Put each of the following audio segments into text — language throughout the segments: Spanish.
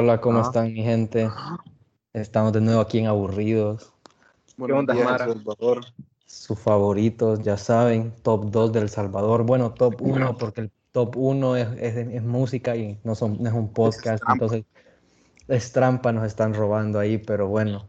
Hola, ¿cómo Ah. están mi gente? Estamos de nuevo aquí en Aburridos. Buenos onda, días, Mara? El Salvador. Sus favoritos, ya saben, top 2 del Salvador. Bueno, top 1 porque el top 1 es, es- es música y no, son, no es un podcast, entonces es trampa, nos están robando ahí, pero bueno,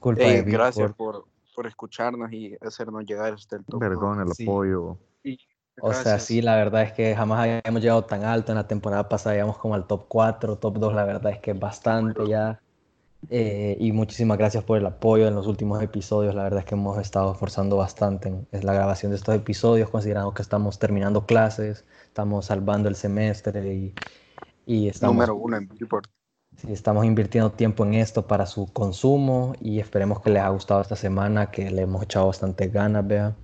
culpa Ey, de gracias por, por escucharnos y hacernos llegar hasta el top. Vergón el Sí. apoyo. O sea, Gracias. sí, la verdad es que jamás habíamos llegado tan alto. En la temporada pasada llegamos como al top 4, top 2, la verdad es que es bastante ya. Eh, y muchísimas gracias por el apoyo en los últimos episodios. La verdad es que hemos estado esforzando bastante en, en la grabación de estos episodios, considerando que estamos terminando clases, estamos salvando el semestre y, y estamos, Número uno en Billboard. sí, estamos invirtiendo tiempo en esto para su consumo y esperemos que les haya gustado esta semana, que le hemos echado bastante ganas, vea.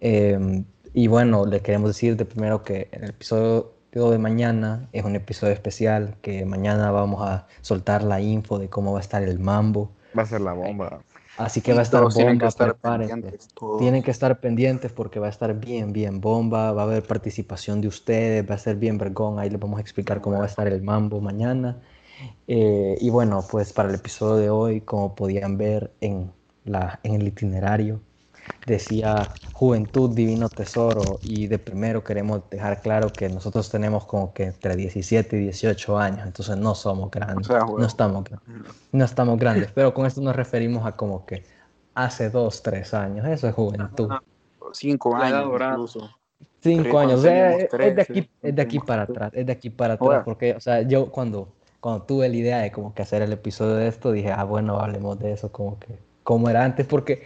Eh, y bueno, le queremos decir de primero que el episodio de mañana es un episodio especial, que mañana vamos a soltar la info de cómo va a estar el mambo. Va a ser la bomba. Así que va a estar Todos tienen que bomba, estar pendientes, todos. Tienen que estar pendientes porque va a estar bien, bien bomba, va a haber participación de ustedes, va a ser bien vergón, ahí les vamos a explicar cómo va a estar el mambo mañana. Eh, y bueno, pues para el episodio de hoy, como podían ver en, la, en el itinerario, decía Juventud Divino Tesoro y de primero queremos dejar claro que nosotros tenemos como que entre 17 y 18 años, entonces no somos grandes, O sea, no estamos grandes no estamos grandes, pero con esto nos referimos a como que hace dos, tres años, eso es juventud. Cinco La edad años dorada. incluso. Cinco Pero años, o sea, es, es de aquí, es de aquí para atrás, es de aquí para atrás, Ahora. porque, o sea, yo cuando, cuando tuve la idea de como que hacer el episodio de esto, dije, ah, bueno, hablemos de eso, como que, como era antes, porque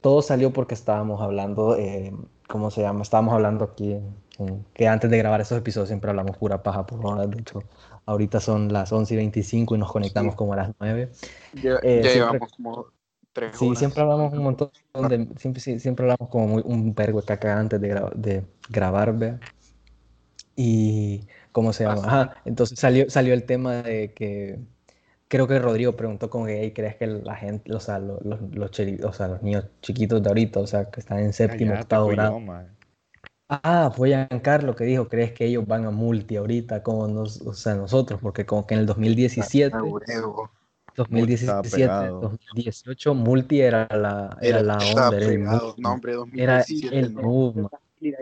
todo salió porque estábamos hablando, eh, ¿cómo se llama? Estábamos hablando aquí, en- que antes de grabar esos episodios siempre hablamos pura paja por horas, de hecho, ahorita son las 11 y 25 y nos conectamos Sí. como a las 9. Ya, Eh, ya siempre- llevamos como tres Sí, horas. siempre hablamos un montón de, siempre, sí, siempre hablamos como muy, un vergo de caca antes de, gra- de grabar, vea. Y, ¿cómo se llama? Ajá, entonces salió, salió el tema de que, creo que Rodrigo preguntó como que, "Ey, ¿crees que la gente, o sea, los, los, los cheri- o sea, los niños chiquitos de ahorita, o sea, que están en séptimo, Cállate, octavo grado? Ah, fue Giancarlo que dijo, ¿crees que ellos van a multi ahorita como nos, o sea, nosotros? Porque como que en el 2017... Ah, huevo. 2017, pegado. 2018, Multi era la, era la estaba onda, era el No, hombre, era 2017. el no. move, man.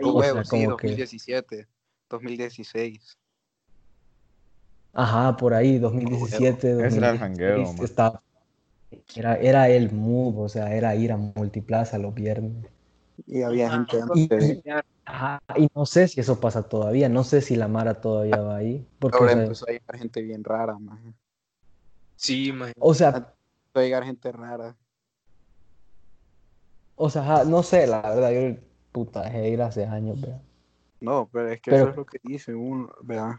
Oh, o huevo, sea, sí, como que- 2017. 2016. Ajá, por ahí, 2017, Ese era el 2016, jangueo, man. estaba- era, era el move, o sea, era ir a Multiplaza los viernes. Y había gente Y, antes. y- ajá, y no sé si eso pasa todavía, no sé si la Mara todavía va ahí, porque, o Ahora sea, empezó a llegar gente bien rara, man. Sí, mae. o sea, Empezó a llegar gente rara. o sea, ajá, no sé, la verdad, yo, puta, dejé de ir hace años, vea. No, pero es que Pero- eso es lo que dice uno, ¿verdad?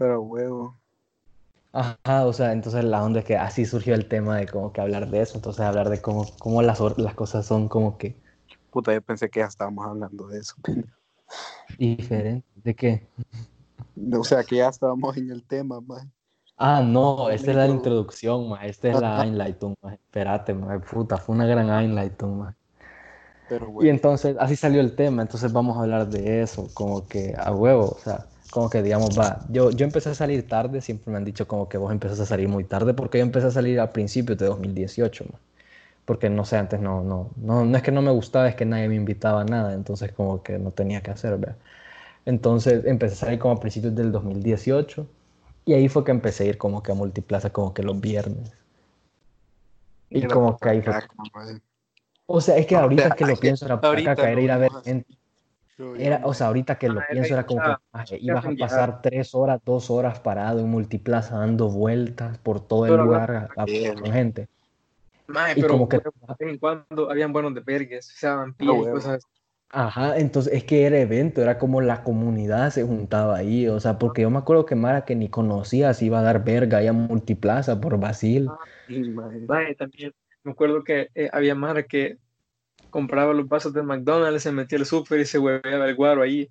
Pero huevo. Ajá, o sea, entonces la onda es que así surgió el tema de como que hablar de eso, entonces hablar de cómo, cómo las, las cosas son como que Puta, yo pensé que ya estábamos hablando de eso. diferentes. ¿De qué? O sea, que ya estábamos en el tema, man. Ah, no, esta es la introducción, ma, esta es la Einleitung, ma, espérate, ma, puta, fue una gran Einleitung, ma. Pero Y bueno, entonces, así salió el tema, entonces vamos a hablar de eso, como que a huevo, o sea, como que digamos, va, yo, yo empecé a salir tarde, siempre me han dicho como que vos empezaste a salir muy tarde, porque yo empecé a salir a principios de 2018, ma. porque no sé, antes no, no, no, no es que no me gustaba, es que nadie me invitaba a nada, entonces como que no tenía que hacer, ¿verdad? Entonces empecé a salir como a principios del 2018, y ahí fue que empecé a ir como que a Multiplaza, como que los viernes. Y como que ahí fue. man. O sea, es que ahorita que lo pienso era para caer ir a ver gente. Era, o sea, ahorita que lo Ah, pienso era como que maje, ibas a pasar tres horas, dos horas parado en multiplaza dando vueltas por todo el lugar a- con gente. Y pero como que, de vez en cuando habían buenos de vergues, o sea, Ah, vampiros y huevo. cosas. ajá, entonces es que era evento, era como la comunidad se juntaba ahí, o sea, porque yo me acuerdo que Mara que ni conocía se iba a dar verga ahí a multiplaza por Basil. Sí, man. Mae, también me acuerdo que eh, había Mara que compraba los vasos de McDonald's, se metía al súper y se hueveaba el guaro ahí.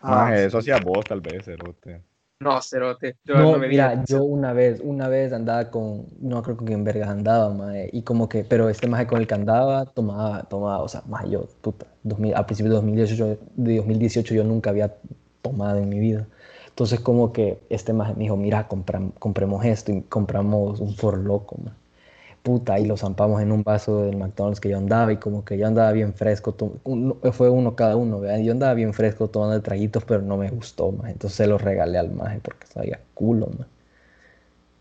Ah, sí. eso hacía vos tal vez, cerote. No, cerote. Yo No, no venía. mira, yo una vez, una vez andaba con, no creo con quién vergas andaba, mae, y como que, pero este maje con el que andaba tomaba, tomaba, o sea, maje, yo, puta, 2000, al principio de 2018, de 2018 yo nunca había tomado en mi vida, Entonces como que este maje me dijo, mira, compram- compremos esto y compramos un For Loco, man. Puta, y lo zampamos en un vaso del McDonald's que yo andaba y como que yo andaba bien fresco, uno- fue uno cada uno, ¿verdad? Yo andaba bien fresco tomando traguitos, pero no me gustó, man. Entonces se lo regalé al maje porque sabía culo, man.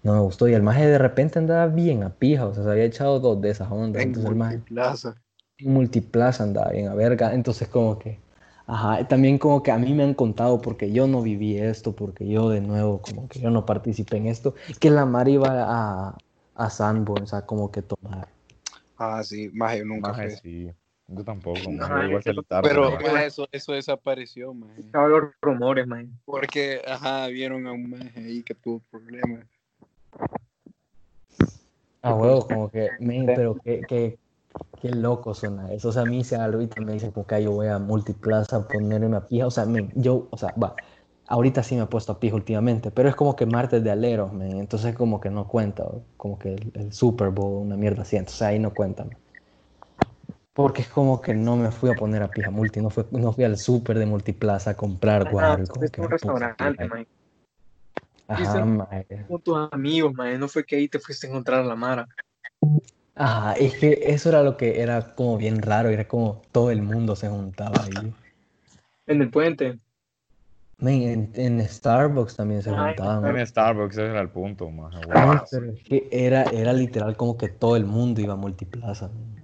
No me gustó y el maje de repente andaba bien a pija, o sea, se había echado dos de esas ondas. En Entonces el maje Multiplaza. en Multiplaza andaba bien a verga, entonces como que, ajá, también como que a mí me han contado porque yo no viví esto, porque yo de nuevo como que yo no participé en esto, que la Mari iba a, a Sanborn, o sea, como que tomar. Ah, sí, más yo nunca Maje, sí. Yo tampoco, maje, yo igual salí tarde, Pero maje. maje, eso, eso desapareció, maje. Estaban los rumores, man. Porque, ajá, vieron a un maje ahí que tuvo problemas. Ah, huevo, como que, men, pero qué, qué, qué loco suena eso, o sea, a mí se ahorita me dice como que "Ah, yo voy a Multiplaza a ponerme a pija, o sea, men, yo, o sea, va, ahorita sí me he puesto a pija últimamente, pero es como que martes de aleros, men, entonces como que no cuenta, como que el, el Super Bowl, una mierda así, entonces ahí no cuentan. Porque es como que no me fui a poner a pija multi, no, fue, no fui al super de Multiplaza a comprar Ah, guaro como fuiste que un restaurante, pija. man. Ajá, mae. Con tus amigos, man. No fue que ahí te fuiste a encontrar a la Mara. Ajá, es que eso era lo que era como bien raro, era como todo el mundo se juntaba ahí. En el puente. Men, en, en Starbucks también se Ay, juntaban. En Starbucks ese era el punto, Men, guau. pero es que era, era literal como que todo el mundo iba a Multiplaza. men.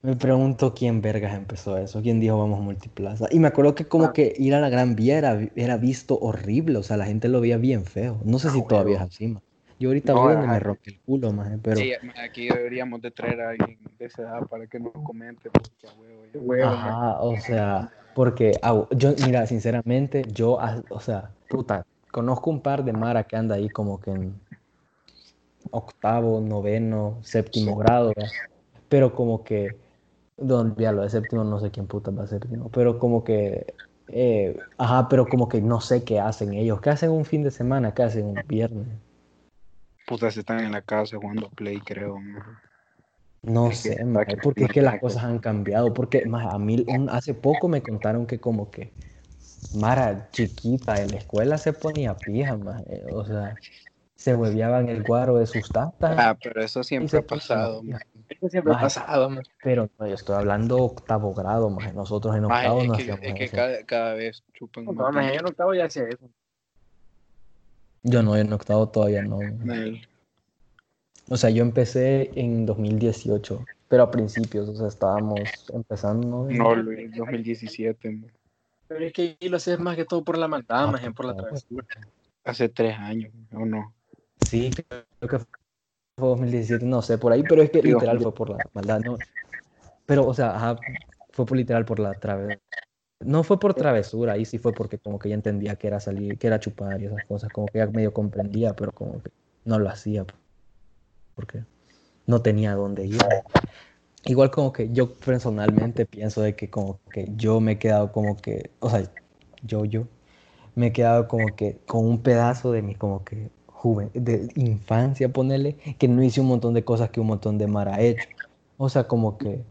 Me pregunto quién vergas empezó eso, quién dijo vamos a Multiplaza. Y me acuerdo que como Ah. que ir a la Gran Vía era, era visto horrible, o sea, la gente lo veía bien feo. No sé Ah, si todavía es así, ma. Yo ahorita No, voy donde me rompe el culo, maje, pero... Sí, aquí deberíamos de traer a alguien de esa edad para que nos comente. Porque, a huevo, Huevo, man. Ajá, o sea, porque yo, mira, sinceramente, yo, ah, o sea, puta, conozco un par de Mara que anda ahí como que en octavo, noveno, séptimo grado, ¿verdad? pero como que, don, ya lo de séptimo, no sé quién puta va a séptimo, pero como que, eh, ajá, pero como que no sé qué hacen ellos, qué hacen un fin de semana, qué hacen un viernes, Putas están en la casa jugando Play, creo. maje. No Es que- sé, porque es que las cosas han cambiado, porque maje, a mí un- hace poco me contaron que como que Mara chiquita en la escuela se ponía pija, maje, o sea, se hueveaban el guaro de sus tatas, Ah, pero eso siempre ha pasado. Eso siempre ha pasado, man. pero no, yo estoy hablando octavo grado, maje, nosotros en octavo no hacíamos es que eso. cada, cada vez chupan No, más. man, yo en octavo ya hacía eso. Yo no, en octavo todavía no. O sea, yo empecé en 2018, pero a principios, o sea, estábamos empezando. en- No, Luis, 2017. maje. Pero es que ahí lo haces más que todo por la maldad, Ah, man, por la claro. travesura. Hace tres años, ¿o no? Sí, creo que fue 2017, no sé, por ahí, pero es que Dios. literal fue por la maldad, ¿no? Pero, o sea, ajá, fue por literal por la travesura. No fue por travesura, ahí sí fue porque como que ya entendía que era salir, que era chupar y esas cosas, como que ya medio comprendía, pero como que no lo hacía porque no tenía dónde ir. Igual como que yo personalmente pienso de que como que yo me he quedado como que, o sea, yo, yo, me he quedado como que con un pedazo de mi como que juven, de infancia, ponerle, que no hice un montón de cosas que un montón de Mara ha hecho. O sea, como que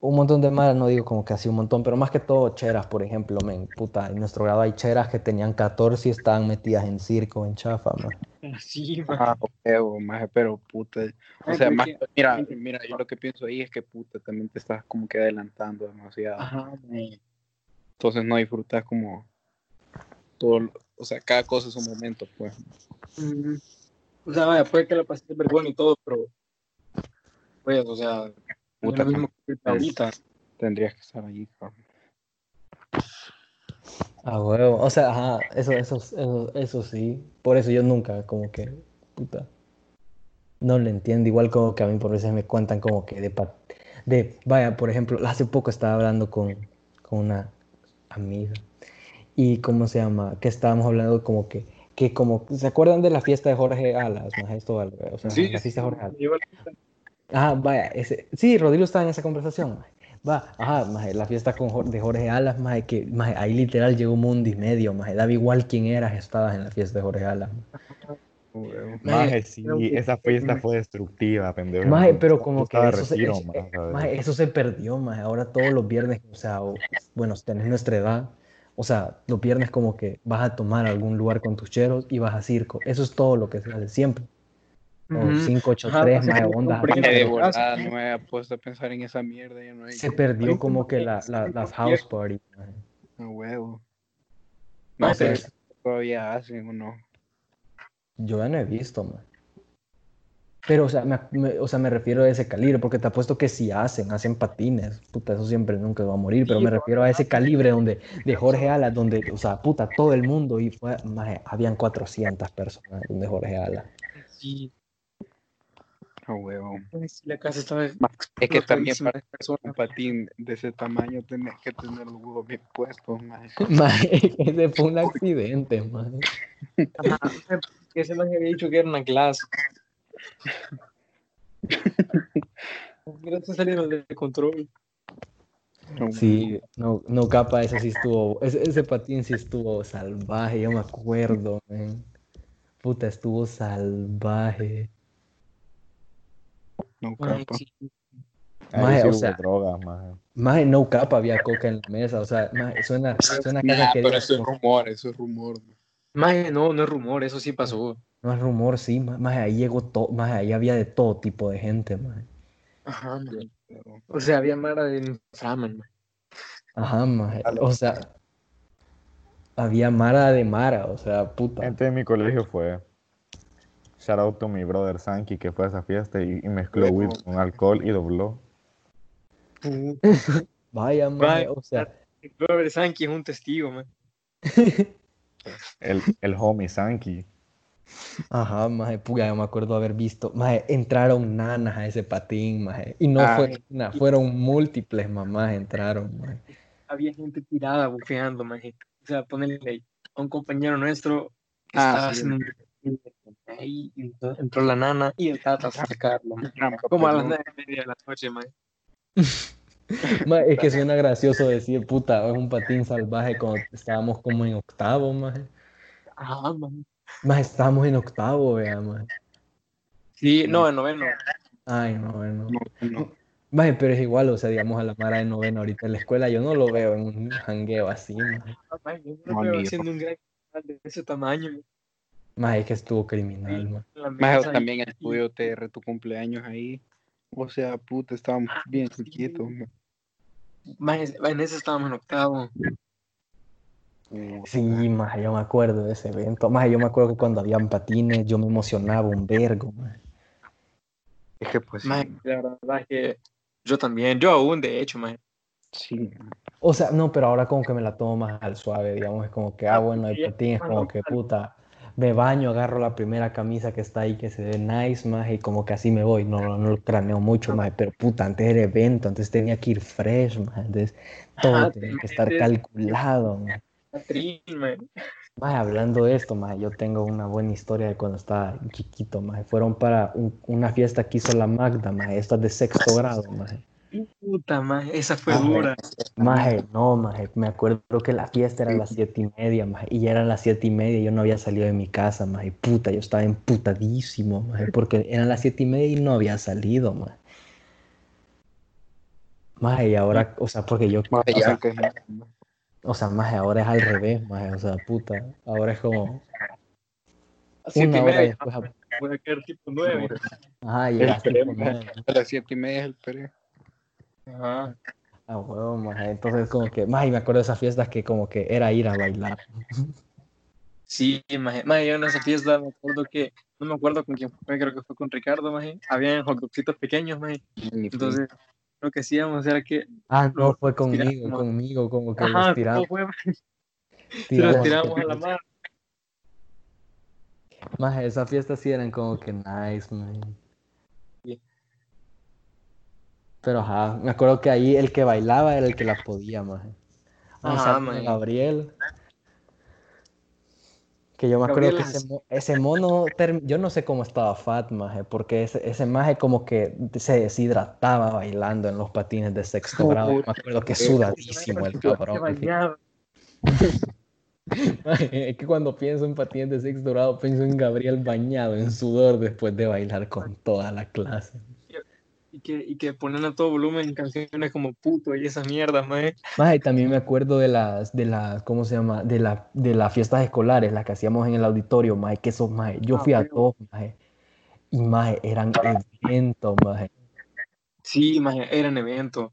un montón de Mara, no digo como que así un montón, pero más que todo cheras, por ejemplo, men, puta, en nuestro grado hay cheras que tenían 14 y estaban metidas en circo, en chafa, man. Sí, man. Ah, huevo, maje, pero puta. O Ay, sea, pero más, es que- mira, mira, yo lo que pienso ahí es que puta, también te estás como que adelantando demasiado. Ajá. Entonces no disfrutas como todo, o sea, cada cosa es un momento, pues. Mm. O sea, vaya, puede que la pasaste vergüenza y todo, pero. Pues, o sea, no es Puta, lo mismo que ahorita. Tendrías que estar ahí, cabrón. A huevo, o sea, ajá, eso, eso, eso, eso sí. Por eso yo nunca, como que, puta, no lo entiendo. Igual como que a mí por veces me cuentan como que de, de vaya, por ejemplo, hace poco estaba hablando con, con una amiga y cómo se llama, que estábamos hablando como que, que como, ¿se acuerdan de la fiesta de Jorge Alas? Esto, o sea, la fiesta de Jorge Alas. Ah, vaya, ese, sí, Rodrigo estaba en esa conversación. Va, ajá, maje, la fiesta con, Jor- de Jorge Alas, maje, que maje, ahí literal llegó un mundo y medio, maje, daba igual quién eras, estabas en la fiesta de Jorge Alas. maje. Maje, sí, que- esa fiesta fue destructiva, pendejo. Maje, pero como que eso se, retiro, eso, maje, eso se perdió, maje, ahora todos los viernes, o sea, o- bueno, si tenés nuestra edad, O sea, los viernes como que vas a tomar algún lugar con tus cheros y vas a circo. Eso es todo lo que se hace siempre. O Ujú. 583, Ajá, más de volada, no me había puesto a pensar en esa mierda. Ya no hay. Se perdió como no que la, la- house maje. A huevo. Maje, No sé todavía hacen o no. Yo ya no he visto, man. Pero, o sea, me, me- o sea, me refiero a ese calibre, porque te apuesto que si hacen, hacen patines, puta, eso siempre nunca va a morir, pero me refiero a ese calibre donde, de Jorge Alas, donde, o sea, puta, todo el mundo, y fue, maje, habían 400 personas donde Jorge Alas. Sí, A huevo. La casa estaba Es que también para un patín de ese tamaño tenés que tener los huevos bien puestos, maje. Maje, ese fue un accidente, maje. Ajá, que se les había dicho que era una clase. Mira, se salieron de control. Sí, no, no capa, ese sí estuvo, ese, ese patín sí estuvo salvaje, yo me acuerdo, man. Puta, estuvo salvaje. No capa. Maje, sí o sea, drogas, maje. No capa había coca en la mesa, o sea, maje, suena, suena Nah, que pero eso es rumor, eso es rumor. Maje, no, no es rumor, eso sí pasó. no es rumor, sí, más, más ahí llegó todo, más ahí había de todo tipo de gente, maje. Ajá, maje. O sea, había mara de inframan, maje. Ajá, maje, o sea, había Mara de Mara, o sea, puta. Gente de mi colegio fue. Shout out to mi brother Sanky que fue a esa fiesta y, y mezcló weed con alcohol y dobló. Vaya, Vaya. o sea, Robert Sankey es un testigo, man. El, el homie Sanky. ajá, maje, puya, yo me acuerdo haber visto, maje, entraron nanas a ese patín, maje, y no fue una, fueron múltiples mamás entraron, maje. Había gente tirada bufeando, maje. O sea, ponerle a un compañero nuestro que Ah, estaba sí. haciendo un y entró, entró la nana y el tata a sacarlo, Como a las nueve y media de la noche, maje. Maje, es que suena gracioso decir, puta, es un patín salvaje cuando estábamos como en octavo, maje. Ajá, maje. Más estábamos en octavo, vea, maje. Sí, no, en noveno. Ay, no, no. No, no. Maje, pero es igual, o sea, digamos a la Mara de noveno ahorita en la escuela, yo no lo veo en un jangueo así, maje. Yo No, no veo haciendo un gran de ese tamaño. Maje, es que estuvo criminal, Sí, mesa, también el estudio TR, tu cumpleaños ahí. O sea, puta, estábamos Ah, bien sí. chiquitos. en ese estábamos en octavo. Sí, maje, yo me acuerdo de ese evento. Maje, yo me acuerdo que cuando habían patines, yo me emocionaba un vergo, maje. Es que pues Maje, la verdad es que yo también, yo aún, de hecho, maje. sí. O sea, no, pero ahora como que me la tomo más al suave, digamos, es como que, ah, bueno, el patín es como que, puta, me baño, agarro la primera camisa que está ahí que se ve nice, más y como que así me voy, no, no, no lo craneo mucho, más, pero puta, antes era evento, antes tenía que ir fresh, más, entonces todo Ajá, tenía te que estar calculado, más. Maje. Maje, hablando de esto, maje, yo tengo una buena historia de cuando estaba chiquito, maje. Fueron para un- una fiesta que hizo la Magda, maje, esta de sexto grado. Puta, maje, esa fue Ah, dura. Maje, no, maje, me acuerdo que la fiesta era a las siete y media, maje, y ya eran las siete y media y yo no había salido de mi casa, maje, puta, yo estaba emputadísimo, maje, porque eran las siete y media y no había salido, maje. Maje, y ahora, o sea, porque yo, Maje, o ya sea, que- o sea, maje, ahora es al revés, maje, o sea, puta, ahora es como Siete una y hora después, Voy a quedar tipo nueve. ajá, maje. nueve. A las siete y media es el pre. Ajá. Ah, huevo, maje. Entonces, como que, maje, me acuerdo de esas fiestas que como que era ir a bailar. Sí, maje. Maje, yo en esa fiesta me acuerdo que, no me acuerdo con quién fue, creo que fue con Ricardo, maje. Habían hot dogcitos pequeños, maje. Entonces, lo que hacíamos era que, Ah, no, fue conmigo, tiramos. conmigo, como que ajá, los tiramos. ¿cómo fue? maje? Tiramos los tiramos a la mar. Maje, esas fiestas sí eran como que nice, man. Sí. Pero ajá, me acuerdo que ahí el que bailaba era el que la podía, maje. Un Ajá, saludo a maje. Gabriel. Que yo me acuerdo Gabriel que es- ese, ese mono, yo no sé cómo estaba Fat, maje, porque ese, ese maje como que se deshidrataba bailando en los patines de sexto grado. Me acuerdo que sudadísimo el cabrón. Maje, Es que cuando pienso en patines de sexto grado, pienso en Gabriel bañado en sudor después de bailar con toda la clase. Y que, y que ponen a todo volumen canciones como puto y esas mierdas, maje. Maje, también me acuerdo de las, de las, ¿cómo se llama? De, la, de las fiestas escolares, las que hacíamos en el auditorio, maje, que esos, maje, yo Ah, fui a todos, maje, y maje, eran eventos, maje. Sí, maje, eran eventos.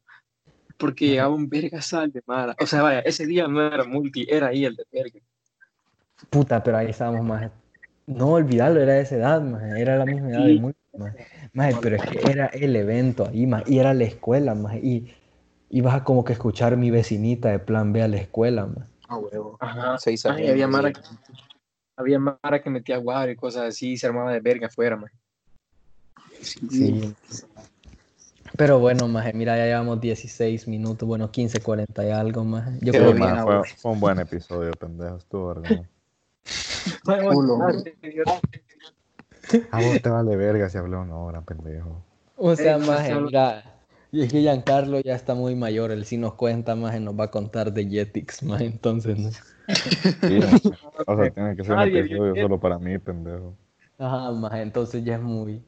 Porque llegaba un verga sal de mara. O sea, vaya, ese día no era multi, era ahí el de verga. Puta, pero ahí estábamos, maje. No olvidarlo, era de esa edad, maje, era la misma edad Sí. de maje. Maje, pero es que era el evento ahí, maje, y era la escuela, maje, y ibas a como que escuchar mi vecinita de plan B a la escuela, maje. Ah, huevo. Ajá. Seis años. había mara, sí. que, había mara que metía guaro y cosas así, y se armaba de verga afuera, maje. Sí. Pero bueno, maje, mira, ya llevamos 16 minutos, bueno, 15, 40 y algo, maje. Yo Qué creo que man, fue, un buen episodio, pendejo. Estuvo verga. Culo. A vos te vale verga si hablé una hora, pendejo. O sea, Marcelo. mira, y es que Giancarlo ya está muy mayor, él sí nos cuenta, maje, nos va a contar de Jetix, maje, entonces, ¿no? Sí, o sea, tiene que ser un episodio solo para mí, pendejo. Ajá, maje, entonces ya es muy...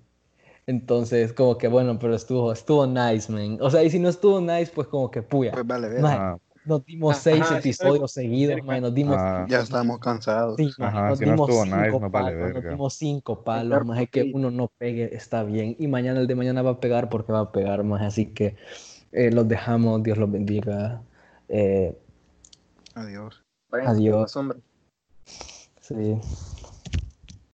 Entonces, como que bueno, pero estuvo, estuvo nice, man. O sea, y si no estuvo nice, pues como que puya. Pues vale, ver. Maje, Ah, nos dimos Ajá, seis sí, episodios seguidos, maje, nos dimos... ah, Ya estamos cansados. Sí, Ajá, nos si no dimos nice, nos vale palos, nos verga. dimos cinco palos, Claro, maje, que uno no pegue, está bien. Y mañana el de mañana va a pegar porque va a pegar, maje. Así que eh, los dejamos, Dios los bendiga. Eh, Adiós. Adiós. sombra. sí.